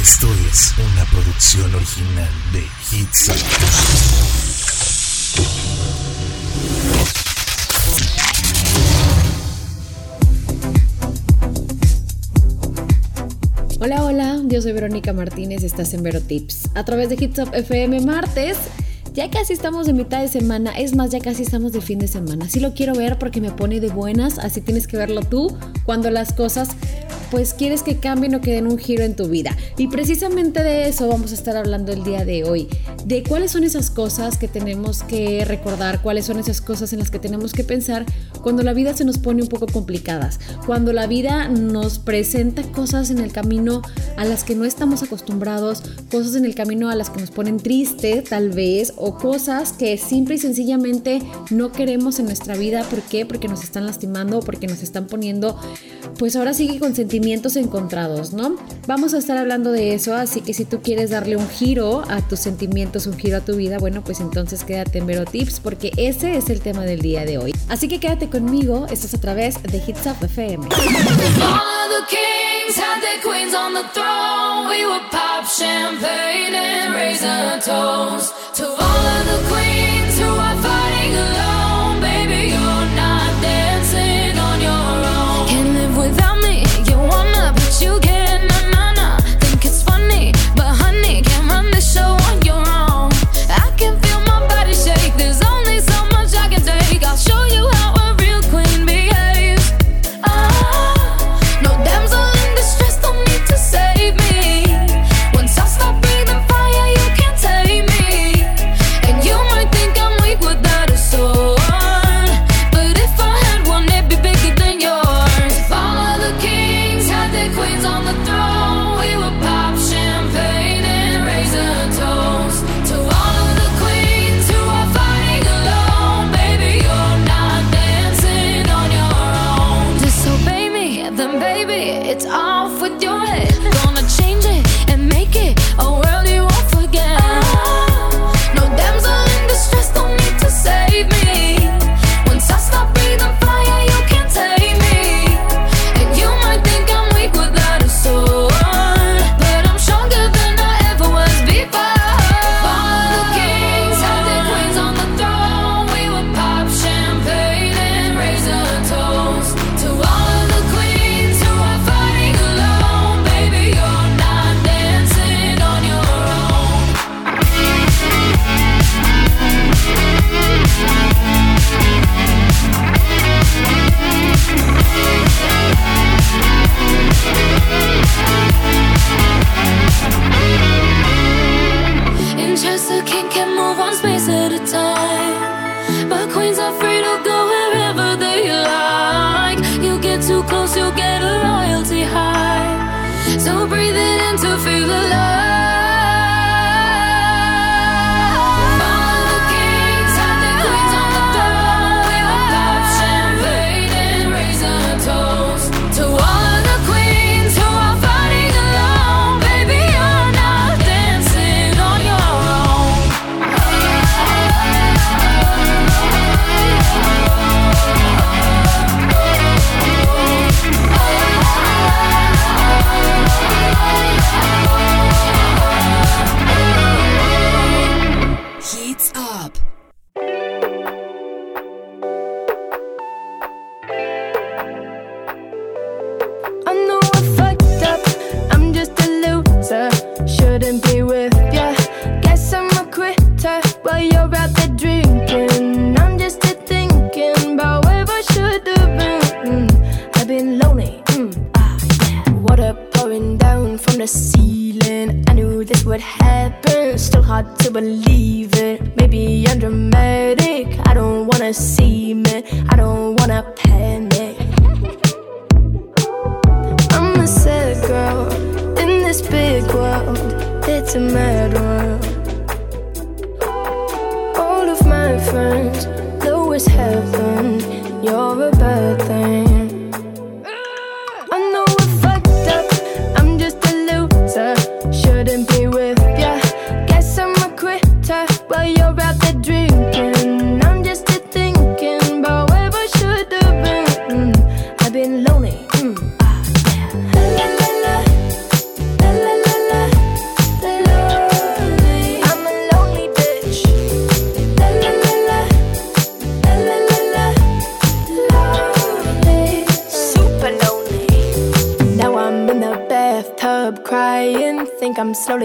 Esto es una producción original de Hits. Hola, hola, yo soy Verónica Martínez, estás en Vero Tips. A través de Hits Up FM martes, ya casi estamos de mitad de semana, es más, ya casi estamos de fin de semana. Así lo quiero ver porque me pone de buenas, así tienes que verlo tú cuando las cosas pues quieres que cambien o que den un giro en tu vida. Y precisamente de eso vamos a estar hablando el día de hoy, de cuáles son esas cosas que tenemos que recordar, cuáles son esas cosas en las que tenemos que pensar cuando la vida se nos pone un poco complicadas, cuando la vida nos presenta cosas en el camino a las que no estamos acostumbrados, cosas en el camino a las que nos ponen triste tal vez, o cosas que simple y sencillamente no queremos en nuestra vida. ¿Por qué? Porque nos están lastimando, porque nos están poniendo, pues ahora sigue con sentimientos encontrados, ¿no? Vamos a estar hablando de eso, así que si tú quieres darle un giro a tus sentimientos, un giro a tu vida, bueno, pues entonces quédate en Vero Tips porque ese es el tema del día de hoy. Así que quédate conmigo, esto es a través de Hits Up FM.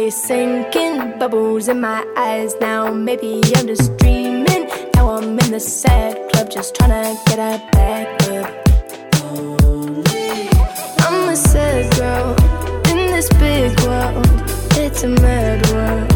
I'm sinking. Bubbles in my eyes now. Maybe I'm just dreaming. Now I'm in the sad club, just trying to get a back up. I'm a sad girl in this big world. It's a mad world.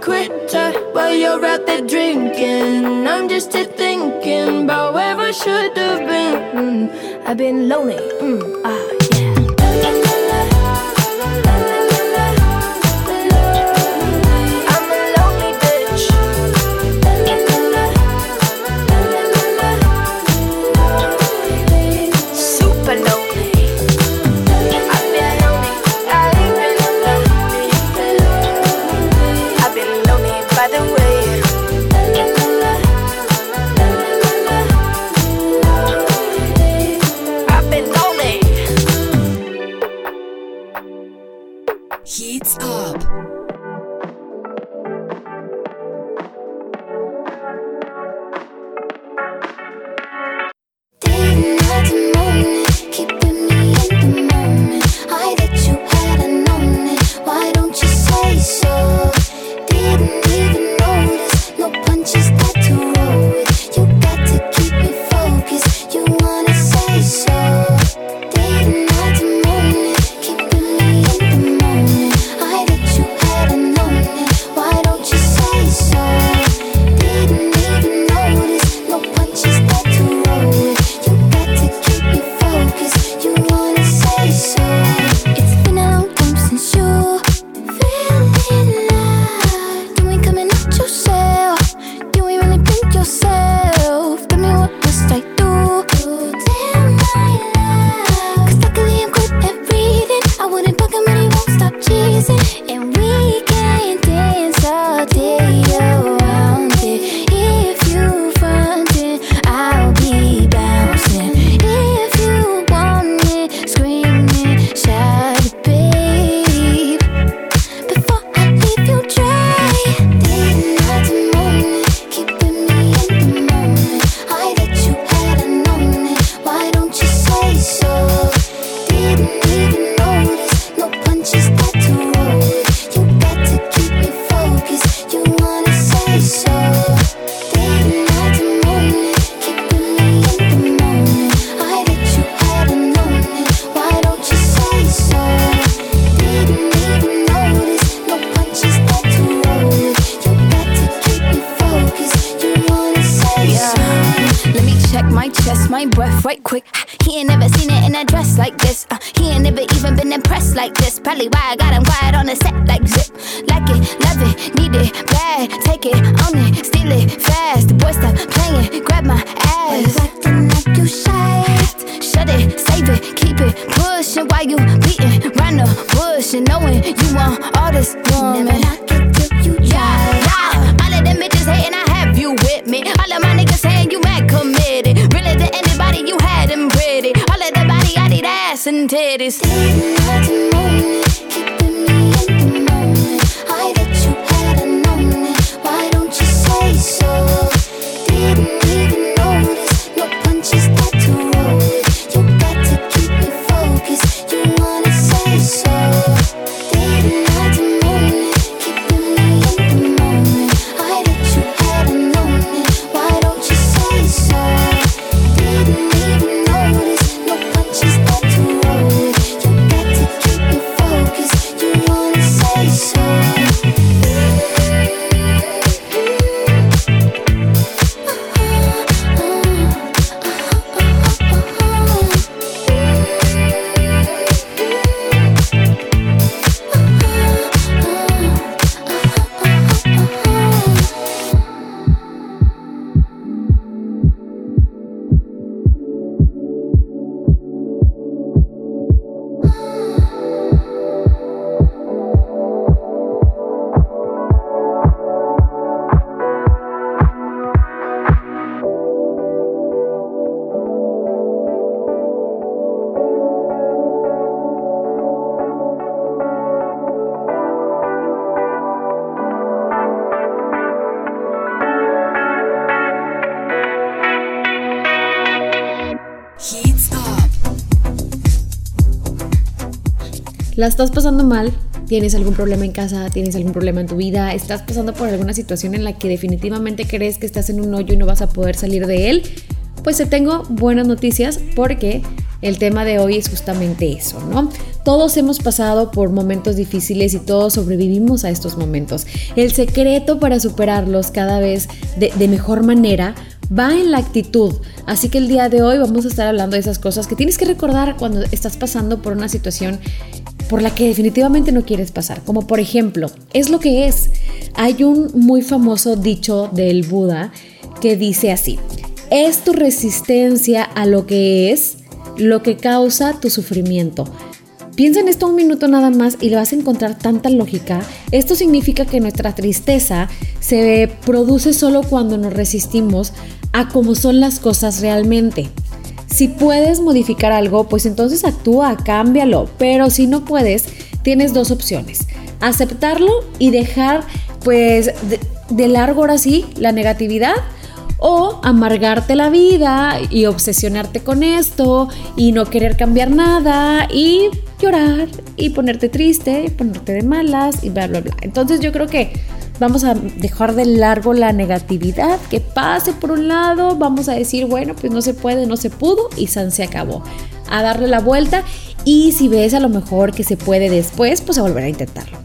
quitter while you're out there drinking. I'm just here thinking about where I should have been. Mm, I've been lonely. Mm, ah, yeah. titties. La estás pasando mal, tienes algún problema en casa, tienes algún problema en tu vida, estás pasando por alguna situación en la que definitivamente crees que estás en un hoyo y no vas a poder salir de él, pues te tengo buenas noticias porque el tema de hoy es justamente eso, ¿no? Todos hemos pasado por momentos difíciles y todos sobrevivimos a estos momentos. El secreto para superarlos cada vez de, de mejor manera va en la actitud. Así que el día de hoy vamos a estar hablando de esas cosas que tienes que recordar cuando estás pasando por una situación por la que definitivamente no quieres pasar. Como por ejemplo, es lo que es. Hay un muy famoso dicho del Buda que dice así, es tu resistencia a lo que es lo que causa tu sufrimiento. Piensa en esto un minuto nada más y le vas a encontrar tanta lógica. Esto significa que nuestra tristeza se produce solo cuando nos resistimos a cómo son las cosas realmente. Si puedes modificar algo, pues entonces actúa, cámbialo. Pero si no puedes, tienes dos opciones. Aceptarlo y dejar pues de, largo ahora sí la negatividad o amargarte la vida y obsesionarte con esto y no querer cambiar nada y llorar y ponerte triste y ponerte de malas y bla, bla, bla. Entonces yo creo que vamos a dejar de largo la negatividad, que pase por un lado, vamos a decir, bueno, pues no se puede, no se pudo y San se acabó. A darle la vuelta y si ves a lo mejor que se puede después, pues a volver a intentarlo.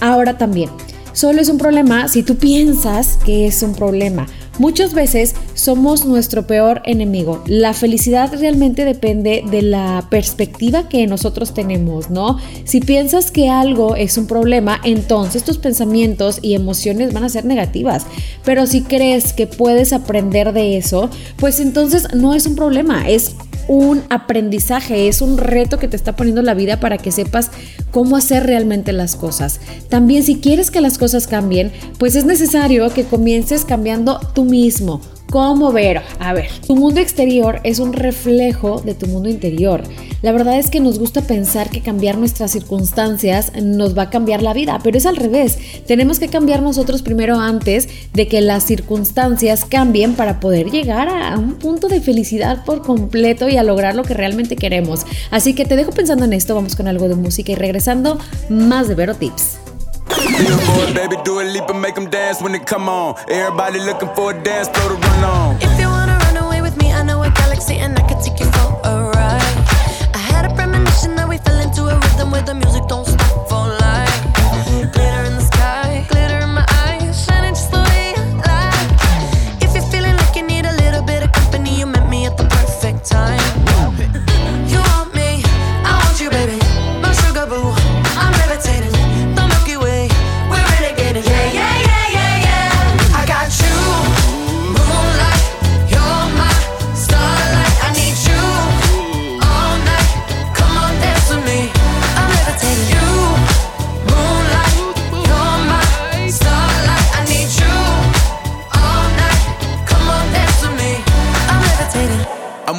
Ahora también, solo es un problema si tú piensas que es un problema. Muchas veces somos nuestro peor enemigo. La felicidad realmente depende de la perspectiva que nosotros tenemos, ¿no? Si piensas que algo es un problema, entonces tus pensamientos y emociones van a ser negativas. Pero si crees que puedes aprender de eso, pues entonces no es un problema, es un aprendizaje, es un reto que te está poniendo la vida para que sepas cómo hacer realmente las cosas. También si quieres que las cosas cambien, pues es necesario que comiences cambiando tú mismo. ¿Cómo ver? A ver, tu mundo exterior es un reflejo de tu mundo interior. La verdad es que nos gusta pensar que cambiar nuestras circunstancias nos va a cambiar la vida, pero es al revés. Tenemos que cambiar nosotros primero antes de que las circunstancias cambien para poder llegar a un punto de felicidad por completo y a lograr lo que realmente queremos. Así que te dejo pensando en esto, vamos con algo de música y regresando más de Vero Tips. Billboard, baby, do a leap and make them dance when they come on. Everybody looking for a dance floor to run on. If you wanna run away with me, I know a galaxy and I can take you for a ride. I had a premonition that we fell into a rhythm where the music don't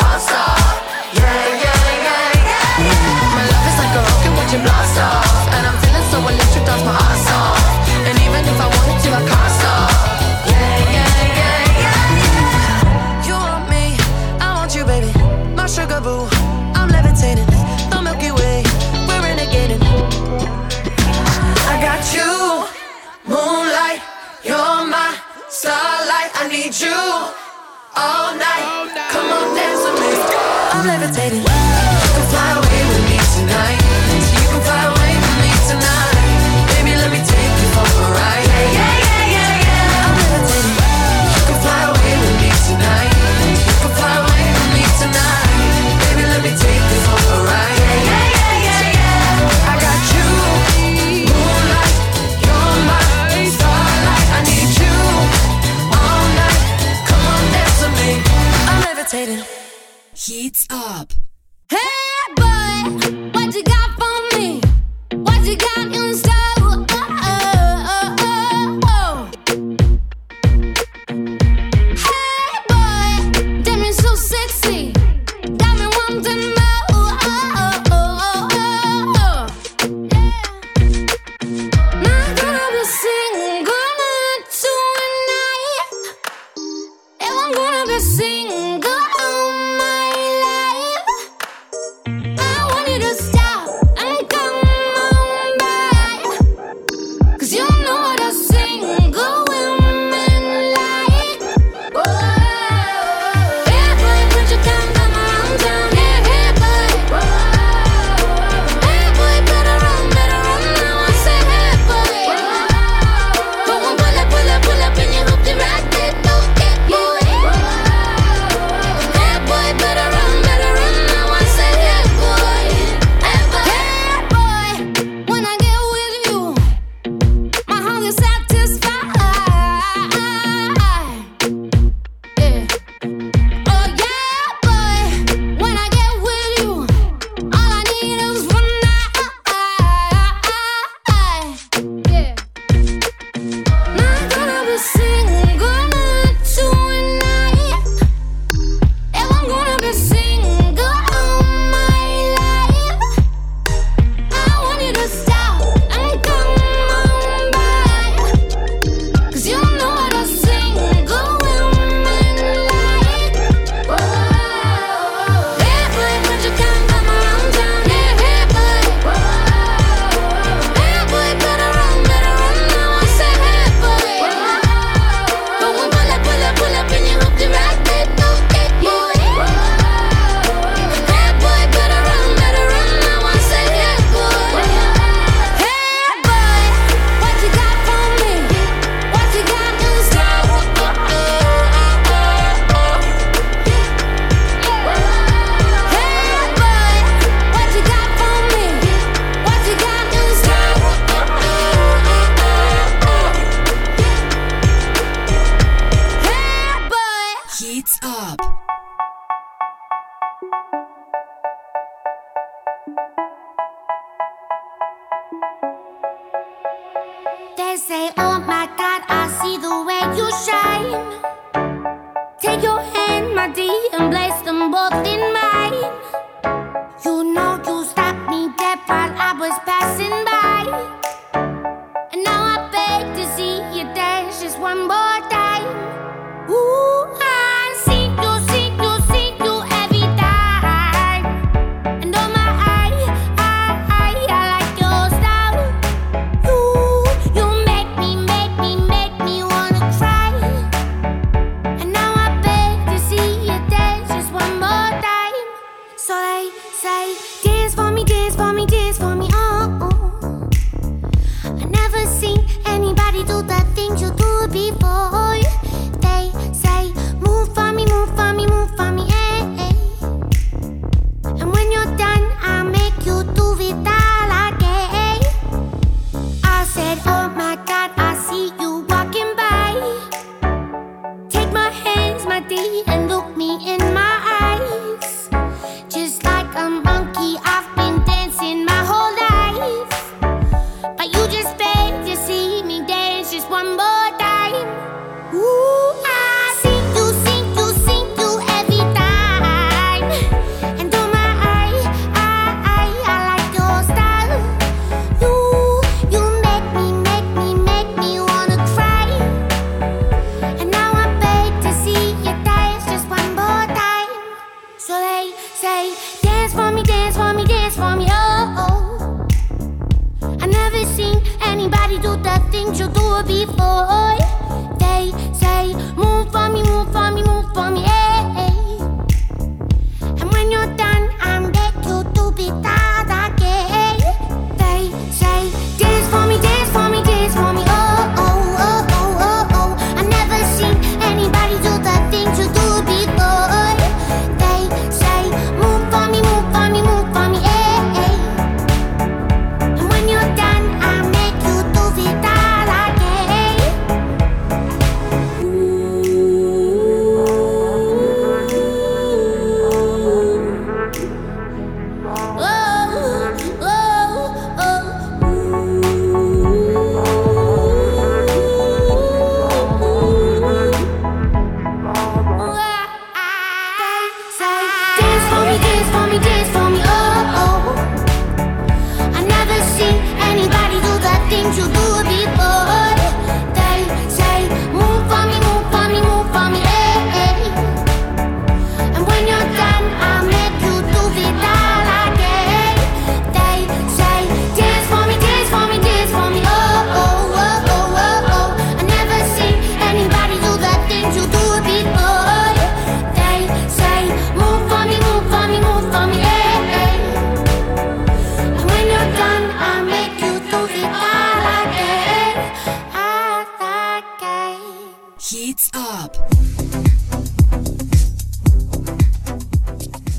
Rock on.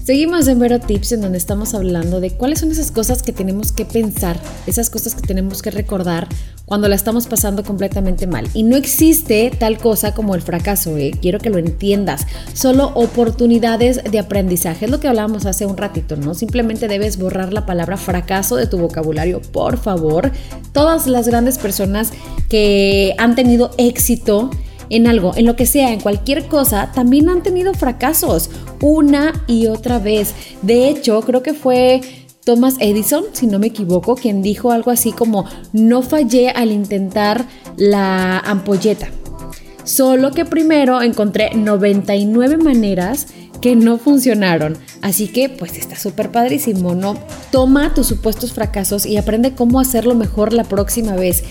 Seguimos en Vero Tips en donde estamos hablando de cuáles son esas cosas que tenemos que pensar, esas cosas que tenemos que recordar cuando la estamos pasando completamente mal. Y no existe tal cosa como el fracaso, ¿eh? quiero que lo entiendas. Solo oportunidades de aprendizaje. Es lo que hablábamos hace un ratito, ¿no? Simplemente debes borrar la palabra fracaso de tu vocabulario, por favor. Todas las grandes personas que han tenido éxito en algo, en lo que sea, en cualquier cosa, también han tenido fracasos una y otra vez. De hecho, creo que fue Thomas Edison, si no me equivoco, quien dijo algo así como, no fallé al intentar la ampolleta. Solo que primero encontré 99 maneras que no funcionaron. Así que pues está súper padrísimo, ¿no? Toma tus supuestos fracasos y aprende cómo hacerlo mejor la próxima vez.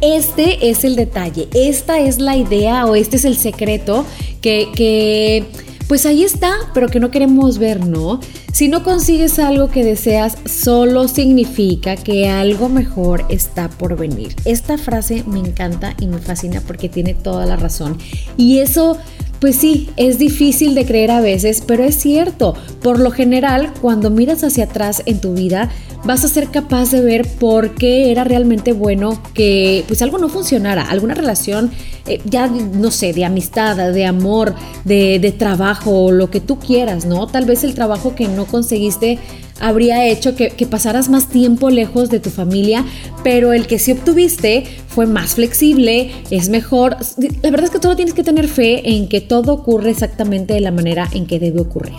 Este es el detalle, esta es la idea o este es el secreto que, que pues ahí está, pero que no queremos ver, ¿no? Si no consigues algo que deseas, solo significa que algo mejor está por venir. Esta frase me encanta y me fascina porque tiene toda la razón. Y eso pues sí, es difícil de creer a veces, pero es cierto. Por lo general, cuando miras hacia atrás en tu vida, vas a ser capaz de ver por qué era realmente bueno que pues algo no funcionara, alguna relación, eh, ya no sé, de amistad, de amor, de, de trabajo, lo que tú quieras, ¿no? Tal vez el trabajo que no conseguiste habría hecho que, pasaras más tiempo lejos de tu familia, pero el que sí obtuviste fue más flexible, es mejor. La verdad es que solo tienes que tener fe en que todo ocurre exactamente de la manera en que debe ocurrir.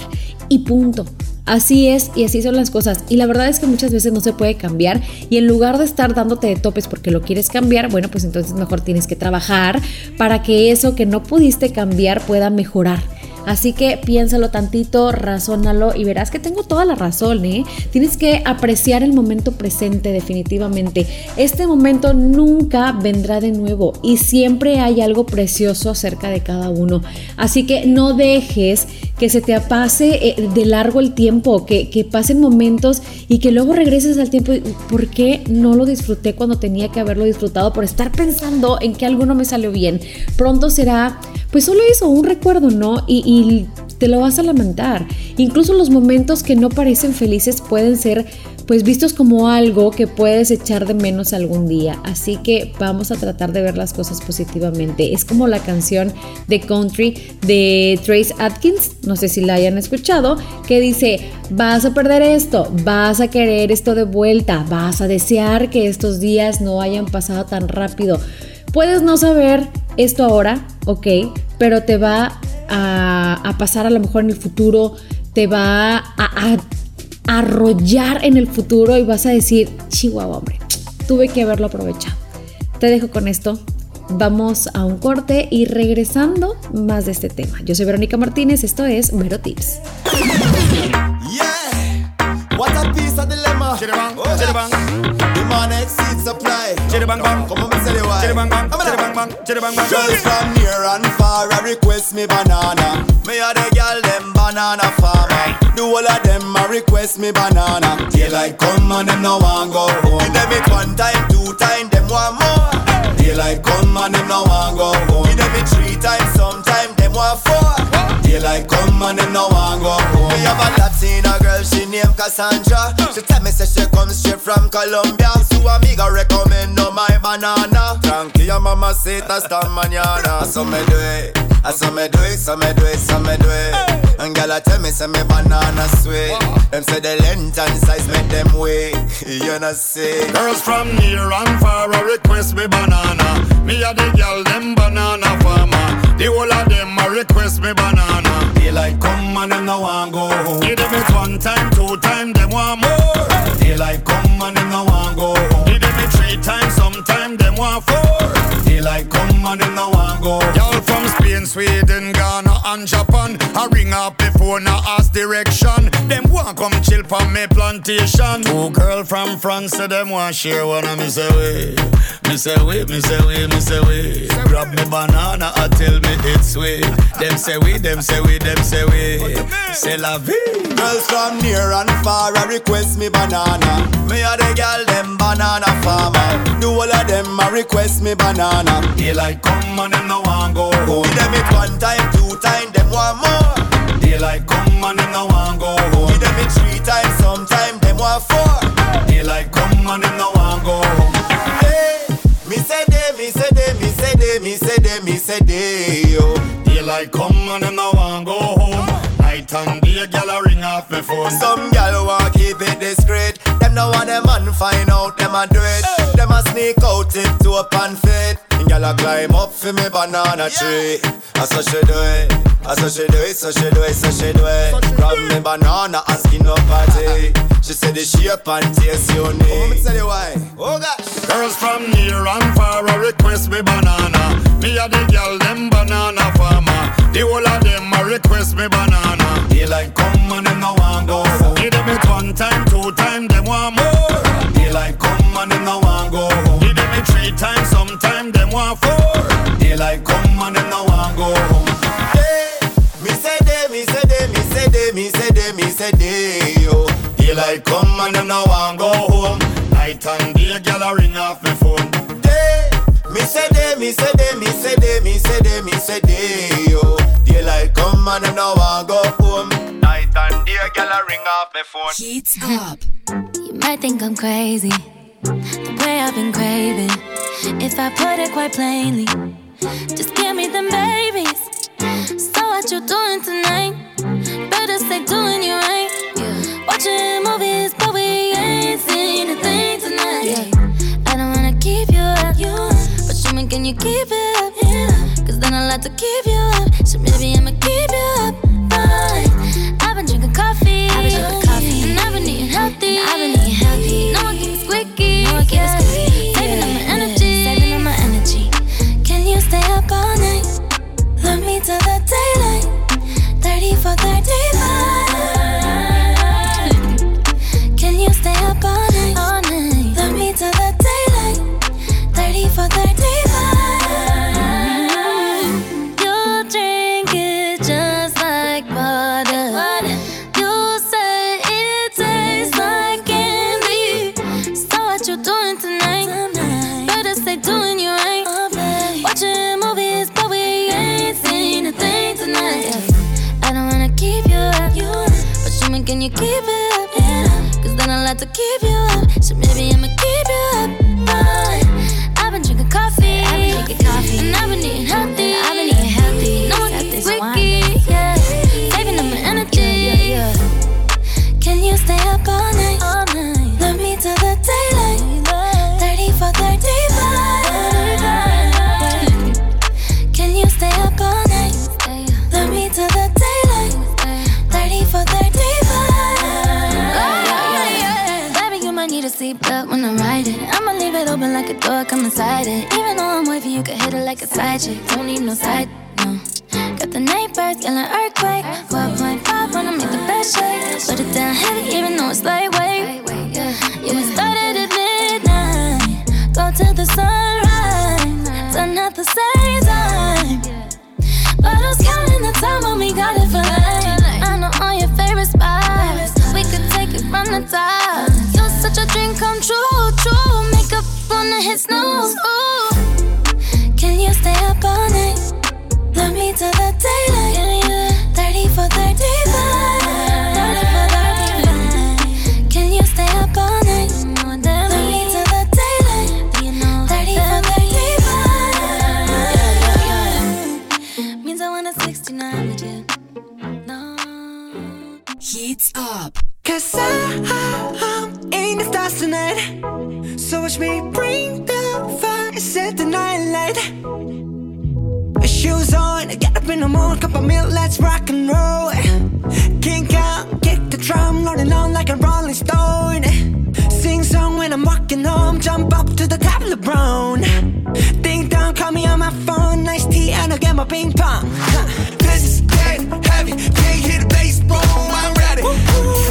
Y punto. Así es y así son las cosas. Y la verdad es que muchas veces no se puede cambiar y en lugar de estar dándote de topes porque lo quieres cambiar, bueno, pues entonces mejor tienes que trabajar para que eso que no pudiste cambiar pueda mejorar. Así que piénsalo tantito, razónalo y verás que tengo toda la razón, ¿eh? Tienes que apreciar el momento presente definitivamente. Este momento nunca vendrá de nuevo y siempre hay algo precioso acerca de cada uno. Así que no dejes que se te pase eh, de largo el tiempo, que, que pasen momentos y que luego regreses al tiempo. ¿Por qué no lo disfruté cuando tenía que haberlo disfrutado? Por estar pensando en que algo no me salió bien. Pronto será, pues solo eso, un recuerdo, ¿no? Te lo vas a lamentar. Incluso los momentos que no parecen felices pueden ser pues vistos como algo que puedes echar de menos algún día. Así que vamos a tratar de ver las cosas positivamente. Es como la canción de country de Trace Atkins, no sé si la hayan escuchado, que dice, vas a perder esto, vas a querer esto de vuelta, vas a desear que estos días no hayan pasado tan rápido. Puedes no saber esto ahora, ok, pero te va a, a pasar a lo mejor en el futuro, te va a, a arrollar en el futuro y vas a decir, chihuahua, hombre, tuve que haberlo aprovechado. Te dejo con esto. Vamos a un corte y regresando más de este tema. Yo soy Verónica Martínez, esto es Vero Tips. Yeah, what a piece of dilemma. Oh, demand supply. Chitty bang bang. Come on, say the why. Chitty bang bang. Come on Chitty now. bang bang. Chitty bang bang. Girls from near and far, I request me banana. Me a the girl them banana farmer. Do all of them a request me banana. Daylight come and them no want go home. Give them it one time, two time, them want more. Daylight come and them no want go home. Give them it three times, sometime them want four. Daylight come and them no want go home. Me have a Latina girl, she named Cassandra. She tell me say she comes straight from Colombia. So amiga recommend no my banana. Tranquilla mama say hasta mañana. So me do it, I so me do it, so me do it, so me do it. And girl tell me say me banana sweet. Them say the length and size make them wait. You know see. Girls from near and far a request me banana. Me a the girl them banana farmer. The whole of them a request me banana. Daylight come and them no want go home. Give them it one time, two time, them want more. Daylight come and them no want go home. Give them it three times, sometime them want four. Daylight come and them no want go. Y'all from Spain, Sweden, Ghana and Japan I ring up before now ask direction Them want come chill from me plantation Two girl from France say them want share one of me say Me say we, me say we, me say we Grab me banana and tell me it's sweet Them say we, them say we, them say we Say la vie Girls from near and far a request me banana. Me a the girl them banana farmer. Do all of them a request me banana. Daylight come and them no want go home Give them it one time, two time, them want more. Daylight come and them no want go home Give them it three times, sometime them want four. Daylight come and them no want go home Hey, me say they, me say they, me say they, me say they, me say they, yo. Daylight come and them no want go home. Night and day, gyal a ring off me phone. Some gal want keep it discreet. Them no want them man find out them a do it. Them a sneak out tip to up and fit. And gal a climb up for me banana tree. I so she do it. I so she do it, so she do it, so she do it. Grab me banana and skin up party. She said the shape and taste unique. Oh, me tell you why. Oh gosh. Girls from near and far a request me banana. Me a the gyal them banana farmer. The whole of them a request me banana. Daylight come and them no want go. home. Give them it one time, two time, them want more. Daylight come and them no want go. home. Give them it three times, sometime them want four. Daylight come and them no want go. home. Hey, me say they, me say they, me say they, me say they, me say they, yo. Daylight come and them no want go home. Night and day, gyal a ring off me phone. They, me say they, me say they, me say they, me say they, me say they, yo. Daylight come and them no want go home. Heats up. You might think I'm crazy, the way I've been craving. If I put it quite plainly, just give me them babies. So what you doing tonight? Better stay doing you right. Watching movies, but we ain't seen a thing tonight. I don't wanna keep you up, but you mean can you keep it up? Cause then I like to keep you up, so maybe I'ma keep you up. Fine. I've been drinking coffee, like a side chick. Don't need no side, no. Got the neighbors yelling earthquake. 12.5 wanna make the best shake. Put it down heavy, even though it's lightweight. Yeah, we started at midnight. Go till the sunrise. Done at the same time. But I was counting the time when we got it for life. I know all your favorite spots. We could take it from the top. You're such a dream come true, true. Makeup on the hit snooze. Ooh. Up all night? Love me till the daylight. 30 for 35. 30 for 35. Can you stay up all night? Love me till the daylight. 30 for 35. Means I wanna 69 with you. No. Heats up. Cause I, I'm in the stars tonight. So watch me bring the fire, set the night light. Shoes on, get up in the morning, cup of milk, let's rock and roll. Kink out, kick the drum, rolling on like a rolling stone. Sing song when I'm walking home, jump up to the top of the brown. Ding dong, call me on my phone, nice tea, and I'll get my ping pong. Huh. This is getting heavy, can't the bass boom, I'm ready. Life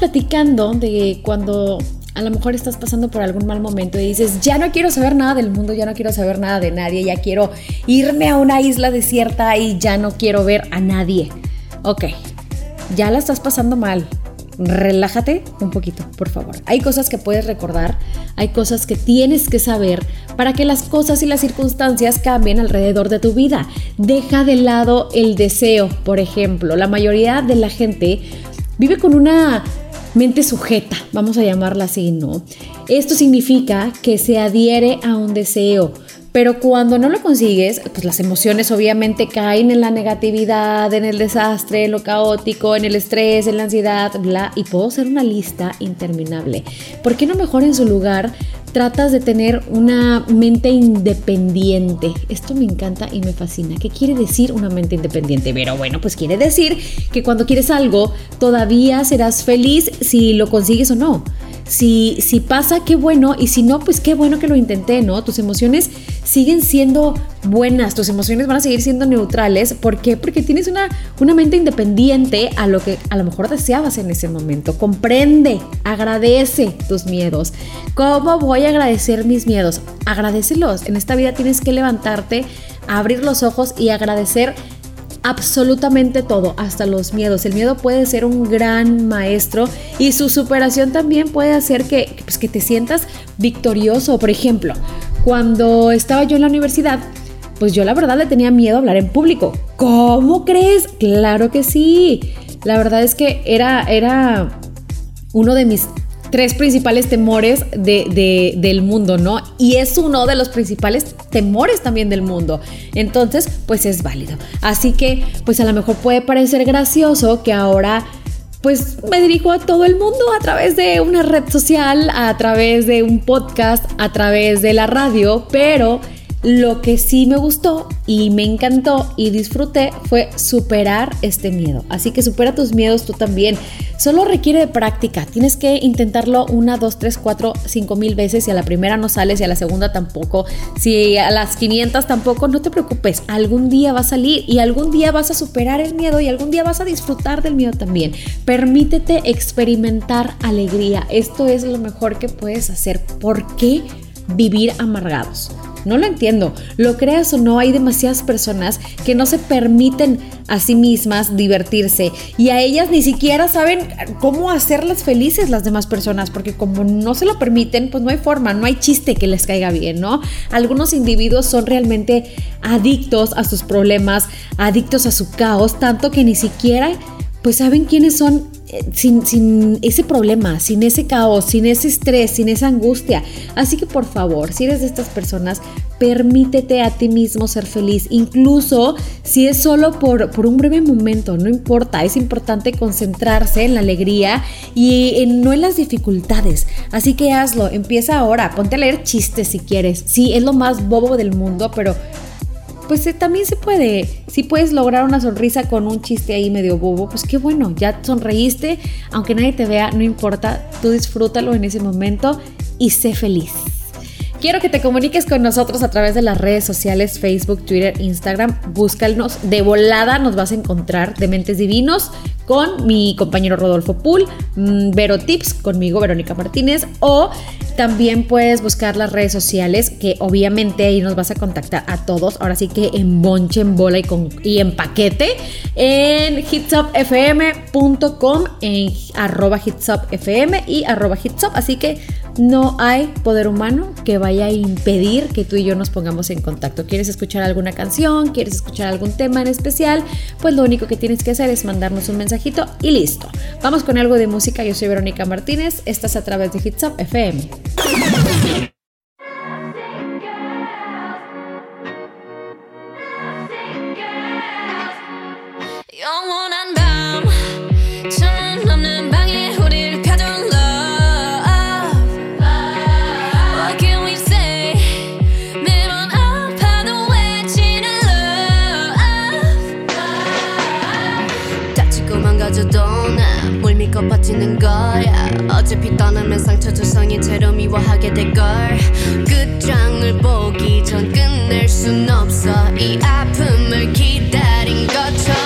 platicando de cuando a lo mejor estás pasando por algún mal momento y dices, ya no quiero saber nada del mundo, ya no quiero saber nada de nadie, ya quiero irme a una isla desierta y ya no quiero ver a nadie. Ok, ya la estás pasando mal. Relájate un poquito, por favor. Hay cosas que puedes recordar, hay cosas que tienes que saber para que las cosas y las circunstancias cambien alrededor de tu vida. Deja de lado el deseo, por ejemplo. La mayoría de la gente vive con una mente sujeta, vamos a llamarla así, ¿no? Esto significa que se adhiere a un deseo, pero cuando no lo consigues, pues las emociones obviamente caen en la negatividad, en el desastre, en lo caótico, en el estrés, en la ansiedad, bla, y puedo hacer una lista interminable. ¿Por qué no mejor en su lugar tratas de tener una mente independiente. Esto me encanta y me fascina. ¿Qué quiere decir una mente independiente? Pero bueno, pues quiere decir que cuando quieres algo, todavía serás feliz si lo consigues o no. Si, si pasa, qué bueno, y si no, pues qué bueno que lo intenté, ¿no? Tus emociones siguen siendo buenas, tus emociones van a seguir siendo neutrales. ¿Por qué? Porque tienes una, una mente independiente a lo que a lo mejor deseabas en ese momento. Comprende, agradece tus miedos. ¿Cómo voy a agradecer mis miedos? Agradecelos. En esta vida tienes que levantarte, abrir los ojos y agradecer absolutamente todo, hasta los miedos. El miedo puede ser un gran maestro y su superación también puede hacer que, pues, que te sientas victorioso. Por ejemplo, cuando estaba yo en la universidad, pues yo la verdad le tenía miedo a hablar en público. ¿Cómo crees? Claro que sí. La verdad es que era, era uno de mis tres principales temores de, de, del mundo, ¿no? Y es uno de los principales temores también del mundo. Entonces, pues es válido. Así que, pues a lo mejor puede parecer gracioso que ahora pues me dirijo a todo el mundo a través de una red social, a través de un podcast, a través de la radio, pero lo que sí me gustó y me encantó y disfruté fue superar este miedo. Así que supera tus miedos tú también. Solo requiere de práctica. Tienes que intentarlo una, dos, tres, cuatro, cinco mil veces. Si a la primera no sales y a la segunda tampoco, si a las 500 tampoco, no te preocupes. Algún día va a salir y algún día vas a superar el miedo y algún día vas a disfrutar del miedo también. Permítete experimentar alegría. Esto es lo mejor que puedes hacer. ¿Por qué vivir amargados? No lo entiendo. Lo creas o no, hay demasiadas personas que no se permiten a sí mismas divertirse y a ellas ni siquiera saben cómo hacerlas felices las demás personas, porque como no se lo permiten, pues no hay forma, no hay chiste que les caiga bien, ¿no? Algunos individuos son realmente adictos a sus problemas, adictos a su caos, tanto que ni siquiera pues saben quiénes son sin, ese problema, sin ese caos, sin ese estrés, sin esa angustia. Así que por favor, si eres de estas personas, permítete a ti mismo ser feliz, incluso si es solo por, por un breve momento, no importa, es importante concentrarse en la alegría y en, no en las dificultades. Así que hazlo, empieza ahora, ponte a leer chistes si quieres. Sí, es lo más bobo del mundo, pero pues eh, también se puede. Si puedes lograr una sonrisa con un chiste ahí medio bobo, pues qué bueno, ya sonreíste, aunque nadie te vea, no importa, tú disfrútalo en ese momento y sé feliz. Quiero que te comuniques con nosotros a través de las redes sociales, Facebook, Twitter, Instagram. Búscanos de volada, nos vas a encontrar de Mentes Divinos con mi compañero Rodolfo Pool, mm, Vero Tips conmigo, Verónica Martínez, o también puedes buscar las redes sociales, que obviamente ahí nos vas a contactar a todos. Ahora sí que en bonche, en bola y, con, y en paquete. En hitsupfm.com, en arroba hitsupfm y arroba hitsup. Así que no hay poder humano que vaya a impedir que tú y yo nos pongamos en contacto. ¿Quieres escuchar alguna canción? ¿Quieres escuchar algún tema en especial? Pues lo único que tienes que hacer es mandarnos un mensajito y listo. Vamos con algo de música. Yo soy Verónica Martínez. Estás a través de Hits Up FM. 믿고 버티는 거야. 어차피 떠나면 상처 조성인 채로 미워하게 될걸. 끝장을 보기 전 끝낼 순 없어. 이 아픔을 기다린 것처럼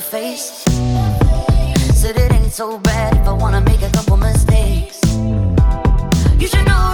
face. Said it ain't so bad if I wanna make a couple mistakes. You should know.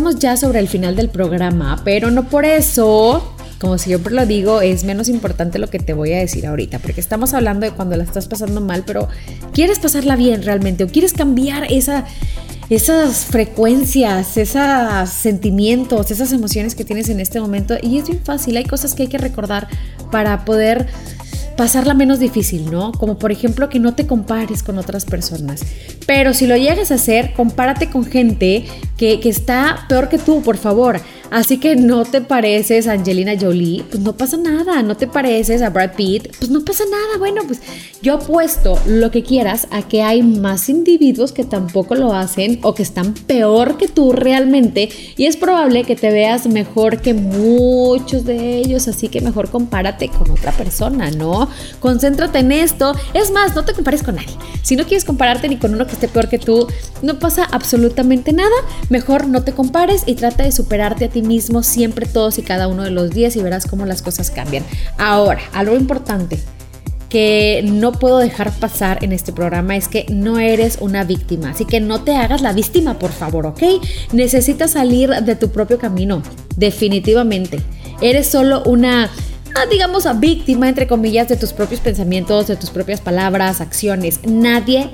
Estamos ya sobre el final del programa, pero no por eso, como siempre lo digo, es menos importante lo que te voy a decir ahorita, porque estamos hablando de cuando la estás pasando mal, pero quieres pasarla bien realmente o quieres cambiar esa esas frecuencias, esos sentimientos, esas emociones que tienes en este momento. Y es bien fácil, hay cosas que hay que recordar para poder pasarla menos difícil, ¿no? Como por ejemplo que no te compares con otras personas. Pero si lo llegas a hacer, compárate con gente que, que está peor que tú, por favor. Así que no te pareces a Angelina Jolie, pues no pasa nada. No te pareces a Brad Pitt, pues no pasa nada. Bueno, pues yo apuesto lo que quieras a que hay más individuos que tampoco lo hacen o que están peor que tú realmente y es probable que te veas mejor que muchos de ellos, así que mejor compárate con otra persona, ¿no? Concéntrate en esto. Es más, no te compares con nadie. Si no quieres compararte ni con uno que esté peor que tú, no pasa absolutamente nada. Mejor no te compares y trata de superarte a ti mismo siempre todos y cada uno de los días y verás cómo las cosas cambian. Ahora, algo importante que no puedo dejar pasar en este programa es que no eres una víctima, así que no te hagas la víctima, por favor, ¿ok? Necesitas salir de tu propio camino, definitivamente. Eres solo una ah, digamos, a víctima, entre comillas, de tus propios pensamientos, de tus propias palabras, acciones. Nadie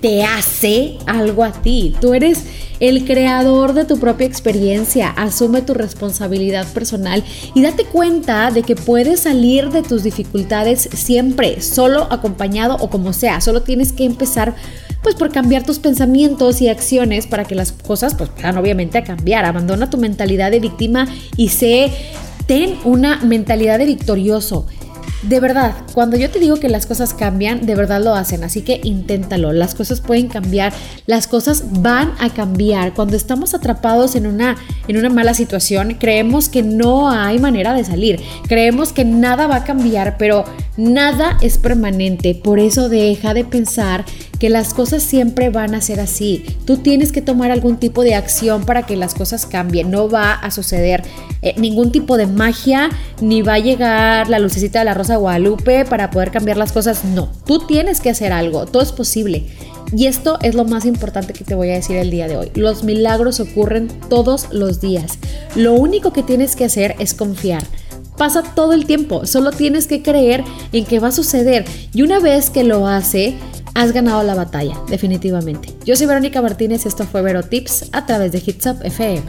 te hace algo a ti. Tú eres el creador de tu propia experiencia. Asume tu responsabilidad personal y date cuenta de que puedes salir de tus dificultades siempre, solo acompañado o como sea. Solo tienes que empezar pues por cambiar tus pensamientos y acciones para que las cosas pues puedan obviamente a cambiar. Abandona tu mentalidad de víctima y sé ten una mentalidad de victorioso. De verdad, cuando yo te digo que las cosas cambian, de verdad lo hacen, así que inténtalo. Las cosas pueden cambiar, las cosas van a cambiar. Cuando estamos atrapados en una, en una mala situación, creemos que no hay manera de salir, creemos que nada va a cambiar, pero nada es permanente. Por eso deja de pensar que las cosas siempre van a ser así. Tú tienes que tomar algún tipo de acción para que las cosas cambien. No va a suceder eh, ningún tipo de magia, ni va a llegar la lucecita de la Rosa Guadalupe para poder cambiar las cosas. No, tú tienes que hacer algo. Todo es posible. Y esto es lo más importante que te voy a decir el día de hoy. Los milagros ocurren todos los días. Lo único que tienes que hacer es confiar pasa todo el tiempo, solo tienes que creer en que va a suceder y una vez que lo hace, has ganado la batalla, definitivamente. Yo soy Verónica Martínez, esto fue Vero Tips a través de Hits Up FM.